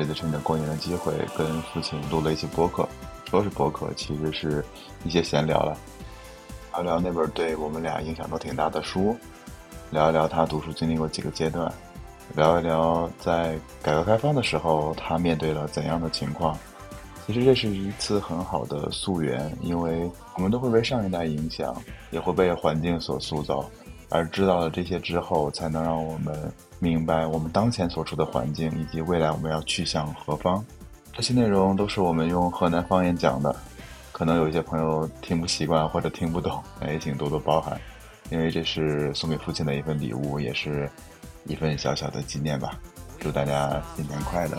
这次趁着过年的机会，跟父亲录了一期播客。说是播客，其实是一些闲聊了，聊聊那本对我们俩影响都挺大的书，聊一聊他读书经历过几个阶段，聊一聊在改革开放的时候他面对了怎样的情况。其实这是一次很好的溯源，因为我们都会被上一代影响，也会被环境所塑造，而知道了这些之后，才能让我们明白我们当前所处的环境以及未来我们要去向何方。这些内容都是我们用河南方言讲的，可能有一些朋友听不习惯或者听不懂，也 请多多包涵，因为这是送给父亲的一份礼物，也是一份小小的纪念吧。祝大家新年快乐！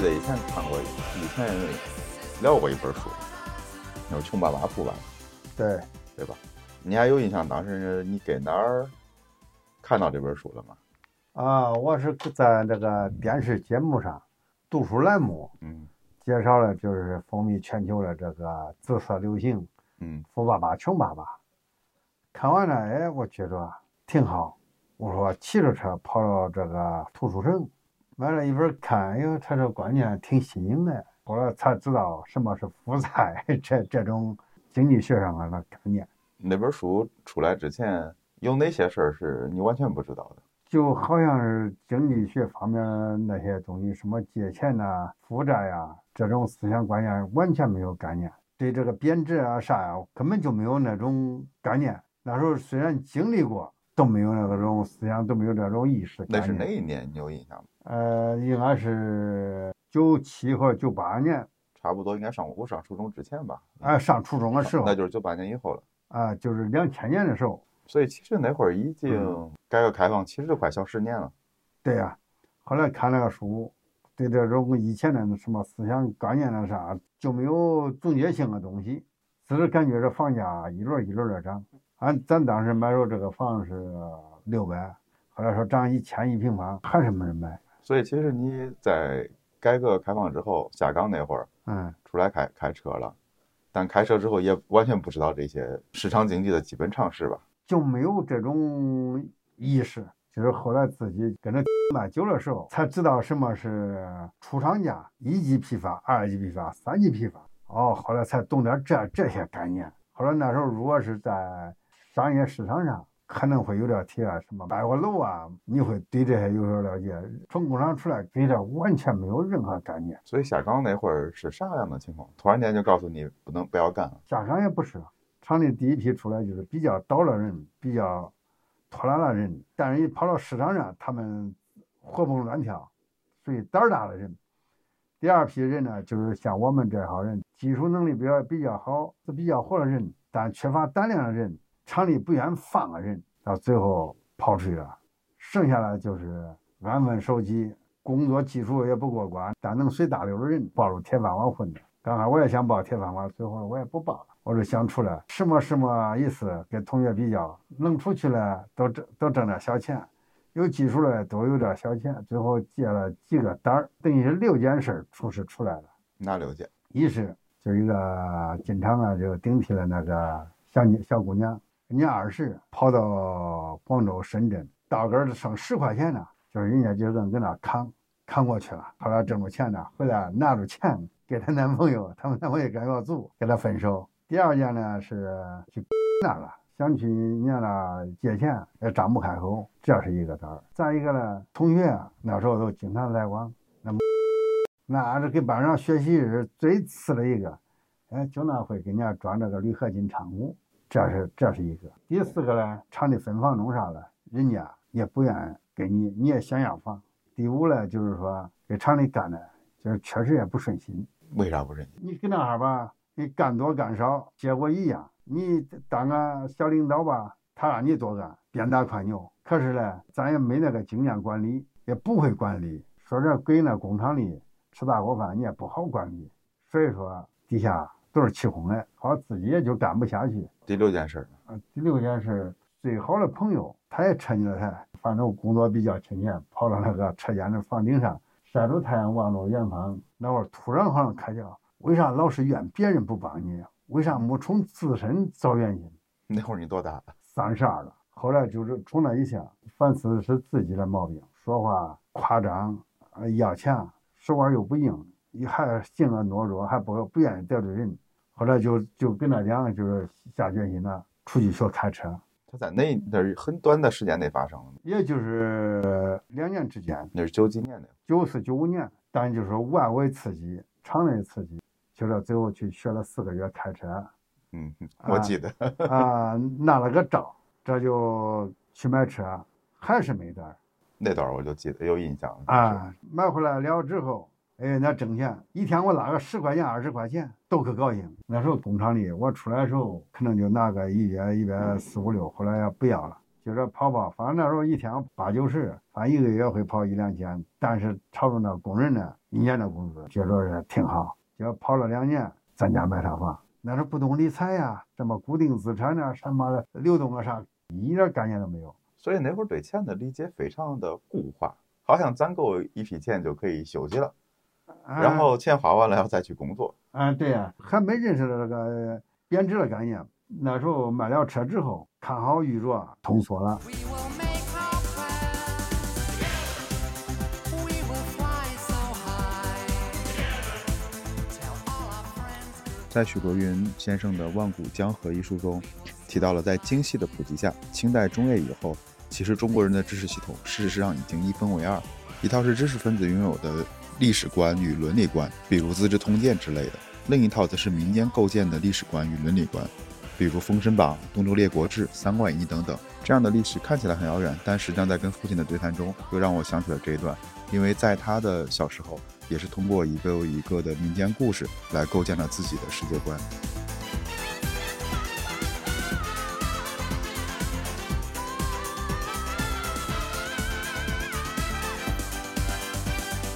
记得以前看过，以前聊过一本书，叫《穷爸爸富爸爸》，对对吧？你还有印象？当时你搁哪儿看到这本书了吗？啊，我是在这个电视节目上，读书栏目，嗯，介绍了就是风靡全球的这个紫色流行，嗯，富爸爸穷爸爸。看完了，哎，我觉着挺好。我说骑着车跑到这个图书城。买了一本看，哎呦，他这观念挺新颖的。后来才知道什么是负债，这这种经济学上的概念。那本书出来之前，有哪些事儿是你完全不知道的？就好像是经济学方面那些东西，什么借钱呐、负债呀，这种思想观念完全没有概念。对这个贬值啊啥呀，根本就没有那种概念。那时候虽然经历过，都没有那个种思想，都没有这种意识。那是哪一年？你有印象吗？呃，应该是九七或者九八年，差不多应该上我上初中之前吧。哎，上初中的时候，那就是九八年以后了。啊，就是两千年的时候。所以其实那会儿已经改革开放，其实就快小十年了。对呀，后来看那个书，对这种以前的什么思想观念那啥，就没有总结性的东西，只是感觉这房价一轮一轮的涨。俺咱当时买着这个房是六百，后来说涨一千一平方，还是没人买。所以其实你在改革开放之后下岗那会儿，嗯，出来开开车了，但开车之后也完全不知道这些市场经济的基本常识吧？就没有这种意识，就是后来自己跟着 卖酒的时候，才知道什么是出厂价、一级批发、二级批发、三级批发。哦，后来才懂点这这些概念。后来那时候如果是在商业市场上。可能会有点铁啊，什么百货楼啊，你会对这些有所了解。从工厂出来，对这完全没有任何概念。所以下岗那会儿是啥样的情况？突然间就告诉你不能不要干了。下岗也不是，厂里第一批出来就是比较捣的人，比较拖拉的人。但是一跑到市场上，他们活蹦乱跳，属于胆儿大的人。第二批人呢，就是像我们这号人，技术能力比较比较好，是比较活的人，但缺乏胆量的人。厂里不愿放个人，到最后跑出去了，剩下来就是安分守己，工作技术也不过关，但能随大流的人抱着铁饭碗混的。刚开始我也想抱铁饭碗，最后我也不抱了，我就想出来，什么什么意思？跟同学比较，能出去了都挣都挣点小钱，有技术了都有点小钱，最后借了几个胆儿，等于是六件事出事出来了。哪六件？一是就一个进厂啊，就顶替了那个小女小姑娘。年二十跑到广州、深圳，到根儿剩十块钱呢，就是人家就跟搁那扛扛过去了。后来挣着钱呢，回来拿着钱给她男朋友，他们男朋友感觉足，跟她分手。第二件呢是去那了，想去人家那借钱也张不开口，这是一个单儿。再一个呢，同学那时候都经常来往，那么那是给班上学习是最次的一个，哎，就那会给人家装这个铝合金仓库。这是这是一个，第四个呢，厂里分房弄啥了，人家也不愿意给你，你也想要房。第五呢，就是说给厂里干的，就是确实也不顺心。为啥不顺心？你跟那哈吧，你干多干少，结果一样。你当个小领导吧，他让你多干，鞭打快牛。可是呢，咱也没那个经验管理，也不会管理。说这搁那工厂里吃大锅饭，你也不好管理。所以说底下。都是起哄的，好自己也就干不下去。第六件事啊，第六件事，最好的朋友他也趁着他，反正工作比较清闲，跑到那个车间的房顶上晒着太阳望着远方，那会儿突然好像开窍，为啥老是怨别人不帮你？为啥没从自身找原因？那会儿你多大？三十二了。后来就是从那一下，反思是自己的毛病，说话夸张，呃，要钱，手腕又不硬，你还性格懦弱，还不不愿意得罪人。后来就就跟他讲，就是下决心了，出去学开车。他在那那很短的时间内发生了，也就是两年之间。那是九几年的，九四九五年。但就是外围刺激，场内刺激，就是最后去学了四个月开车。嗯，我记得啊，拿了个照。这就去买车，还是没单那段我就记得有印象啊。买回来了之后，哎，那挣钱，一天我拉个十块钱、二十块钱都可高兴。那时候工厂里我出来的时候，可能就拿个一月一百四五六，后来也不要了，就说跑跑。反正那时候一天八九十，反正一个月会跑一两千。但是朝着那工人呢，一年的工资觉着是挺好。就跑了两年，咱家买套房。那时候不懂理财呀，什么固定资产啊，什么流动啊啥。一点概念都没有，所以那会儿对钱的理解非常的固化，好像攒够一批钱就可以休息了，然后钱花完了要再去工作。啊，对呀，还没认识到这个贬值的概念。那时候买了车之后，看好遇着通缩了。在许国云先生的《万古江河》一书中。提到了，在精细的普及下，清代中叶以后，其实中国人的知识系统事实上已经一分为二：一套是知识分子拥有的历史观与伦理观，比如《资治通鉴》之类的；另一套则是民间构建的历史观与伦理观，比如《封神榜》《东周列国志》《三国演义》等等。这样的历史看起来很遥远，但实际上在跟父亲的对谈中，又让我想起了这一段，因为在他的小时候，也是通过一个又一个的民间故事来构建了自己的世界观。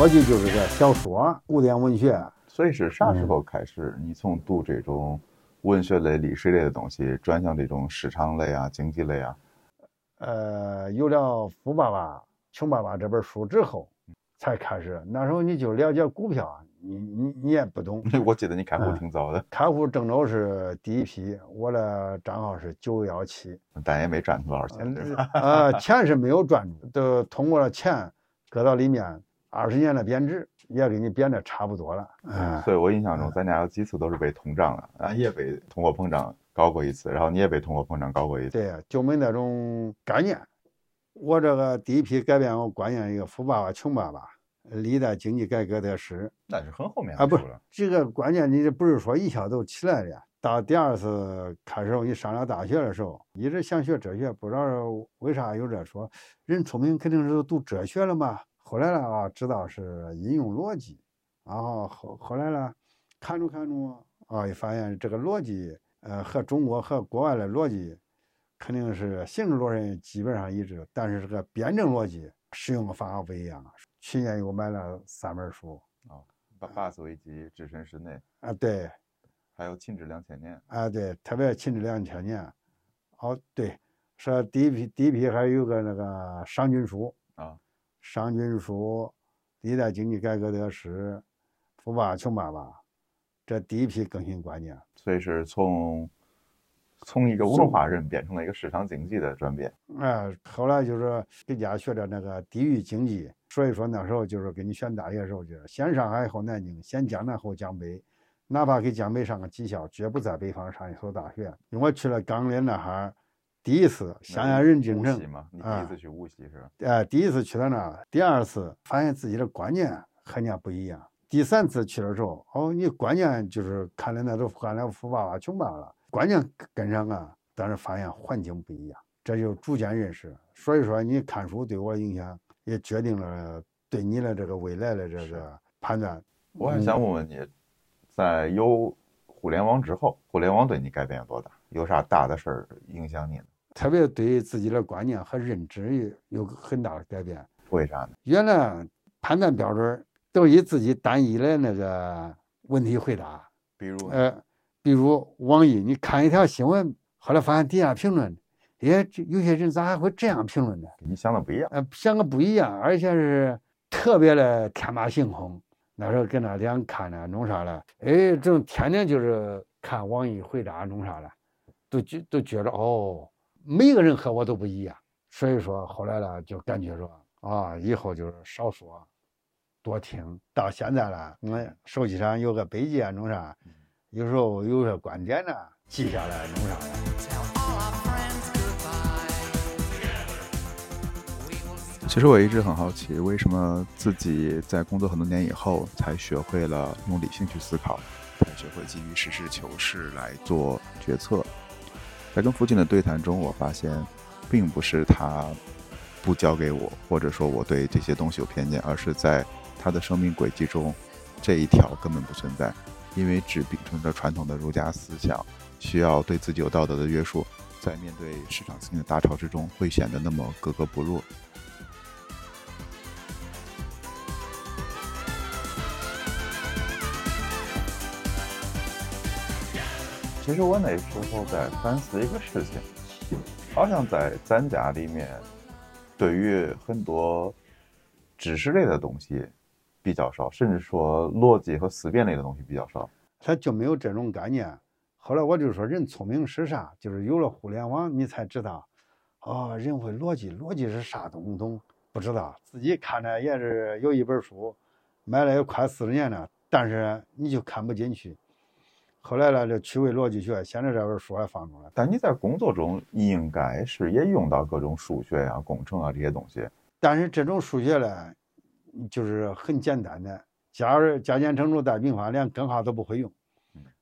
过去就是个小说、古典文学，所以是啥时候开始，你从读这种文学类、历史类的东西，转向这种市场类啊、经济类啊？呃，有了《富爸爸穷爸爸》这本书之后，才开始。那时候你就了解股票，你你你也不懂。我记得你开户挺早的，开户郑州是第一批，我的账号是九幺七，但也没赚多少钱。呃，钱是没有赚，都通过了钱搁到里面。二十年的贬值也给你贬的差不多了，嗯，所以我印象中咱家有几次都是被通胀了，俺也被通货膨胀搞过一次，然后你也被通货膨胀搞过一次，对，就没那种概念。我这个第一批改变我观念一个富爸爸穷爸爸，历代经济改革得失，那是很后面啊，不是这个关键，你这不是说一下都起来的。到第二次开始你上了大学的时候，一直想学哲学，不知道为啥有这说，人聪明肯定是读哲学了嘛。后来了啊，知道是应用逻辑，然后后后来呢，看着看着啊，一发现这个逻辑，呃，和中国和国外的逻辑肯定是形式逻辑基本上一致，但是这个辩证逻辑使用的方法不一样。去年又买了三本书啊，《巴巴斯危机》《置身事内》啊，对，还有《秦制两千年》啊，对，特别《秦制两千年》。哦，对，说第一批第一批还有个那个商君书啊。商君书、历代经济改革得失、富爸爸穷爸爸，这第一批更新观念，所以是从从一个文化人变成了一个市场经济的转变。哎，后来就是给家学的那个地域经济，所以说那时候就是给你选大学的时候，就是先上海后南京，先江南后江北，哪怕给江北上个技校，绝不在北方上一所大学。因为我去了钢岭那哈。第一次襄阳人进城你第一次去无锡是吧？哎，第一次去到那儿，第二次发现自己的观念和人家不一样。第三次去的时候，哦，你观念就是看的那都看了富爸爸穷爸爸了，观念跟上啊，但是发现环境不一样，这就逐渐认识。所以说，你看书对我影响，也决定了对你的这个未来的这个判断。我还想问问你，在有互联网之后，互联网对你改变有多大？有啥大的事儿影响你呢？特别对自己的观念和认知有很大的改变。为啥呢？原来判断标准都以自己单一的那个问题回答。比如，呃，比如网易，你看一条新闻，后来发现底下评论，哎，这有些人咋还会这样评论呢？你想的不一样。呃，想的不一样，而且是特别的天马行空。那时候跟那俩看呢，弄啥了？哎，正天天就是看网易回答弄啥了，都觉都觉着哦，每个人和我都不一样。所以说后来呢，就感觉说啊，以后就是少说，多听。到现在了，我手机上有个笔记啊，弄啥？有时候有些观点呢，记下来弄啥了。其实我一直很好奇，为什么自己在工作很多年以后，才学会了用理性去思考，才学会基于实事求是来做决策。在跟父亲的对谈中，我发现，并不是他不交给我，或者说我对这些东西有偏见，而是在他的生命轨迹中，这一条根本不存在。因为只秉承着传统的儒家思想，需要对自己有道德的约束，在面对市场性的大潮之中，会显得那么格格不入。其实我那时候在反思一个事情，好像在咱家里面，对于很多知识类的东西比较少，甚至说逻辑和思辨类的东西比较少。他就没有这种概念。后来我就说，人聪明是啥？就是有了互联网，你才知道，哦，人会逻辑，逻辑是啥东东？不知道。自己看着也是有一本书，买了也快四十年了，但是你就看不进去。后来呢，这趣味逻辑学，现在这本书还放出来。但你在工作中应该是也用到各种数学呀、工程啊这些东西。但是这种数学呢，就是很简单的，加加减乘除带平方，连根号都不会用。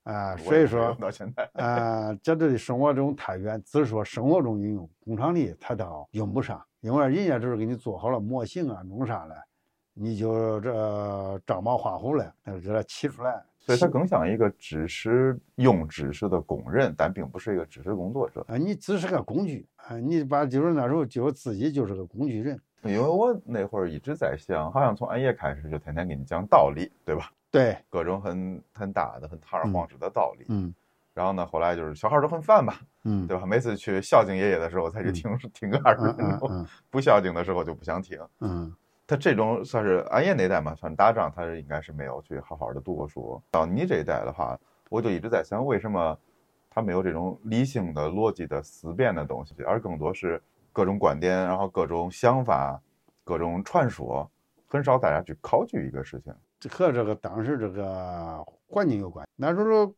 啊，所以说到现在啊，这对生活中太远，只是说生活中应用，工厂里它倒用不上，因为人家都是给你做好了模型啊，弄啥了，你就这照猫画虎了，给它起出来。所以他更像一个知识用知识的工人，但并不是一个知识工作者啊。你只是个工具啊，你把就是那时候就自己就是个工具人。因为我那会儿一直在想，好像从俺爷开始就天天给你讲道理，对吧？对，各种很很大的、很堂而皇之的道理。嗯。然后呢，后来就是小孩都很烦吧，嗯，对吧？每次去孝敬爷爷的时候才去听听个二十分钟，不孝敬的时候就不想听。嗯。他这种算是俺爷那代嘛，算打仗，他应该是没有去好好的读过书。到你这一代的话，我就一直在想，为什么他没有这种理性的、逻辑的思辨的东西，而更多是各种观点，然后各种想法、各种传说，很少大家去考据一个事情。这和这个当时这个环境有关。那时候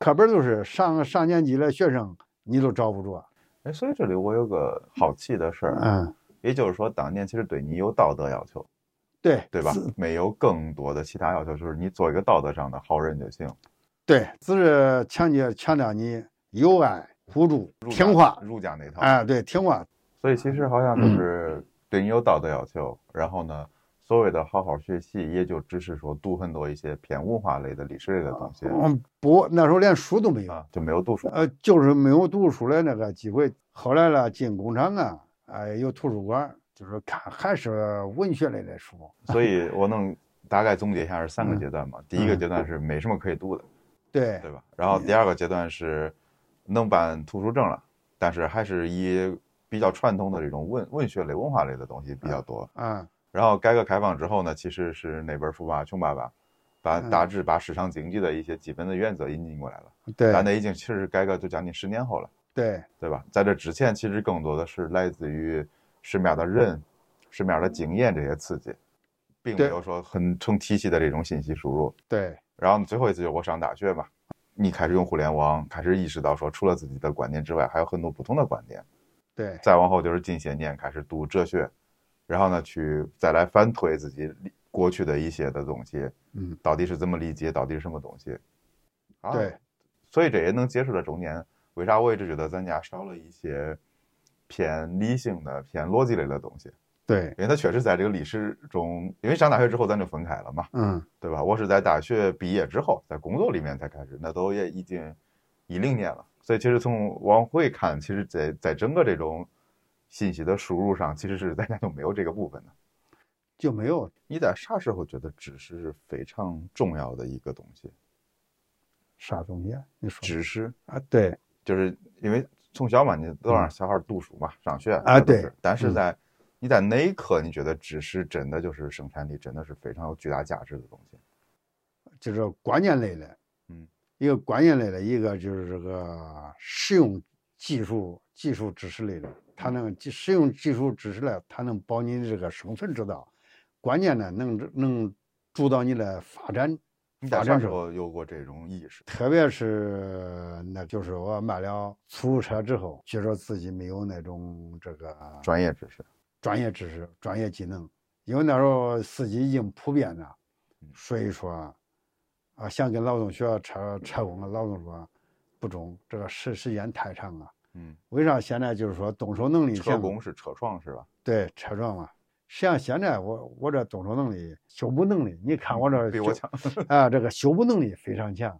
课本都是上上年级的学生，你都找不着。哎，所以这里我有个好奇的事儿，嗯。也就是说，当年其实对你有道德要求，对对吧？没有更多的其他要求，就是你做一个道德上的好人就行。对，只是强调强调你友爱、互助、听话，儒家那套。哎，对，听话。所以其实好像就是对你有道德要求，然后呢，所谓的好好学习，也就只是说读很多一些偏文化类的、历史类的东西。嗯，不，那时候连书都没有，就没有读书。呃，就是没有读书的那个机会。后来呢，进工厂啊。哎，有图书馆，就是看还是文学类的书，所以我能大概总结一下是三个阶段嘛。第一个阶段是没什么可以读的，对对吧？然后第二个阶段是能办图书证了，但是还是以比较传统的这种文文学类、文化类的东西比较多。嗯。然后改革开放之后呢，其实是那本《富爸爸穷爸爸》，把大致把市场经济的一些基本的原则引进过来了。对。但那已经其实改革就将近十年后了。对对吧？在这之前，其实更多的是来自于身边的人、身边的经验这些刺激，并没有说很成体系的这种信息输入。对。然后最后一次就是我上大学嘛，你开始用互联网，开始意识到说，除了自己的观点之外，还有很多不同的观点。对。再往后就是近些年开始读哲学，然后呢，去再来反推自己过去的一些的东西，嗯，到底是怎么理解，到底是什么东西？啊，对。所以这也能解释了中年。为啥我一直觉得咱家少了一些偏理性的、偏逻辑类的东西？对，因为他确实在这个历史中，因为上大学之后咱就分开了嘛，嗯，对吧？我是在大学毕业之后，在工作里面才开始，那都也已经一零年了。所以其实从往回看，其实在在整个这种信息的输入上，其实是咱家就没有这个部分的，就没有。你在啥时候觉得知识是非常重要的一个东西？啥东西啊？你说知识啊？对。就是因为从小嘛，你都让小孩读书嘛，上学啊，对。但是在你你在那一刻，你觉得知识真的就是生产力，真的是非常有巨大价值的东西。就是关键类的，嗯，一个关键类的，一个就是这个实用技术、技术知识类的，它能实用技术知识类，它能保你的这个生存之道，关键呢，能能主导你的发展。你在啥时候有过这种意识？特别是那就是我买了出租车之后，觉着自己没有那种这个专业知识、专业知识、专业技能，因为那时候司机已经普遍了，所以说。啊，想跟劳动学校车车工的劳动说，不中，这个时时间太长了。嗯，为啥现在就是说动手能力？车工是车床是吧？对，车床嘛。实际上现在我我这动手能力、修补能力，你看我这比我强啊，这个修补能力非常强。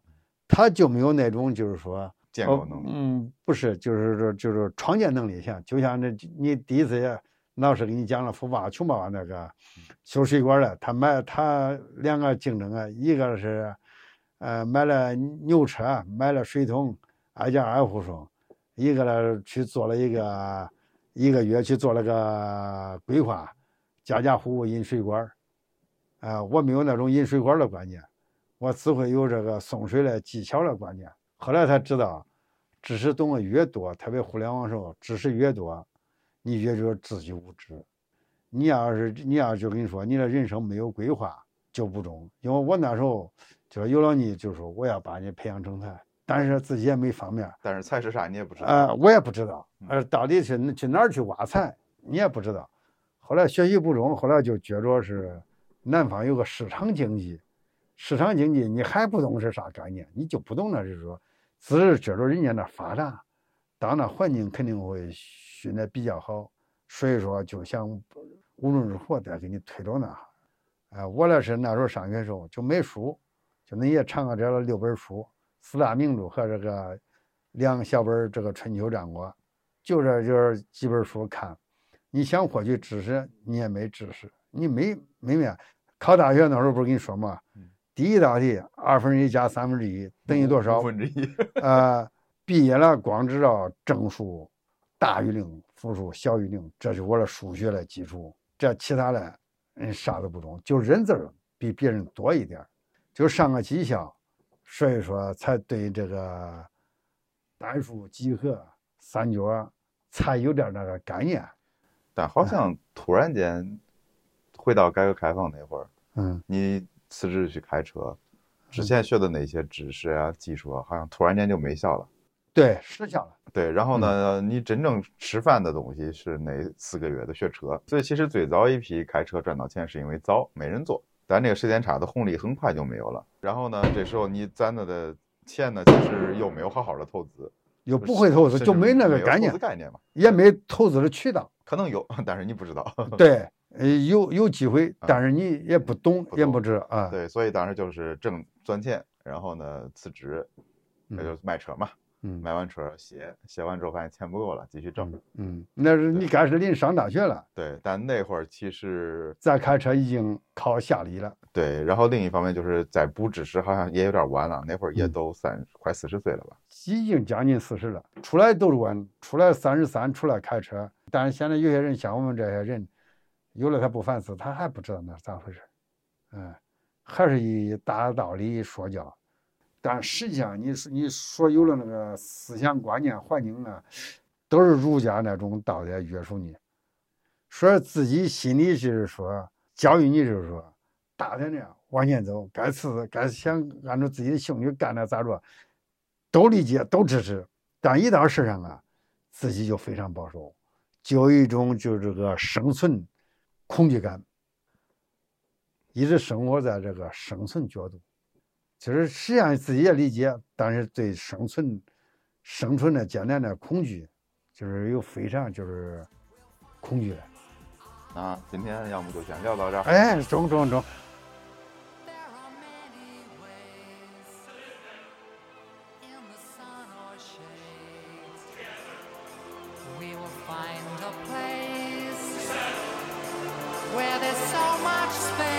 他就没有那种就是说建构能力。嗯，不是，就是说就是创建能力强。就像那你第一次老师给你讲了富爸爸穷爸爸那个修水管的，他买他两个竞争啊，一个是。呃，买了牛车，买了水桶，挨家挨户送。一个呢，去做了一个一个月去做了个规划，家家户户引水管啊，我没有那种引水管的观念，我只会有这个送水的技巧的观念。后来才知道，知识懂得越多，特别互联网时候，知识越多，你越觉得自己无知。你要是你要就跟你说，你的人生没有规划就不中。因为我那时候。就是有了你，就说我要把你培养成才，但是自己也没方面。但是菜是啥你也不知道。呃，我也不知道。呃，到底是去哪儿去挖财，你也不知道。后来学习不中，后来就觉着是南方有个市场经济，市场经济你还不懂是啥概念，你就不懂那是说，只是觉着人家那发达，当那环境肯定会训的比较好，所以说就想无论如何得给你推到那。哎，我那是那时候上学时候就没书。就那些常个这六本书，四大名著和这个两小本这个春秋战国，就这就是几本书看。你想获取知识，你也没知识，你没没面。考大学那时候不是跟你说嘛？第一道题二分之一加三分之一等于多少？五分之一。呃，毕业了光知道正数大于零，负数小于零，这是我的数学的基础。这其他的，嗯，啥都不懂，就认字儿比别人多一点。就上个技校，所以说才对这个单数、几何、三角才有点那个概念。但好像突然间回到改革开放那会儿，嗯，你辞职去开车，之前学的那些知识啊、技术啊，好像突然间就没效了。对，失效了。对，然后呢，你真正吃饭的东西是那四个月的学车。所以其实最早一批开车赚到钱，是因为早没人做。但这个时间差的红利很快就没有了，然后呢，这时候你攒的的钱呢，其实又没有好好的投资，又不会投资，就没那个概念，概念嘛，也没投资的渠道，可能有，但是你不知道。对，呃，有有机会，但是你也不懂，也不知啊。对，所以当时就是挣赚钱，然后呢辞职，那就卖车嘛。嗯，买完车歇，歇完之后发现钱不够了，继续挣。嗯，那是你开始临上大学了。对，但那会儿其实咱开车已经靠下力了。对，然后另一方面就是在补知识，好像也有点晚了。那会儿也都三快四十岁了吧？已经将近四十了，出来都是晚，出来三十三出来开车。但是现在有些人像我们这些人，有了他不反思，他还不知道那是咋回事。嗯，还是以大道理说教。但实际上，你你所有的那个思想观念、环境啊，都是儒家那种道德约束你。所以自己心里就是说，教育你就是说，大胆的往前走，该吃该想按照自己的兴趣干点咋着，都理解都支持。但一到事上啊，自己就非常保守，就有一种就这个生存恐惧感，一直生活在这个生存角度。就是实际上自己也理解，但是对生存、生存的艰难的恐惧，就是有非常就是恐惧了。啊，今天要么就先聊到这儿。哎，中中中。Find a place where there's so much space.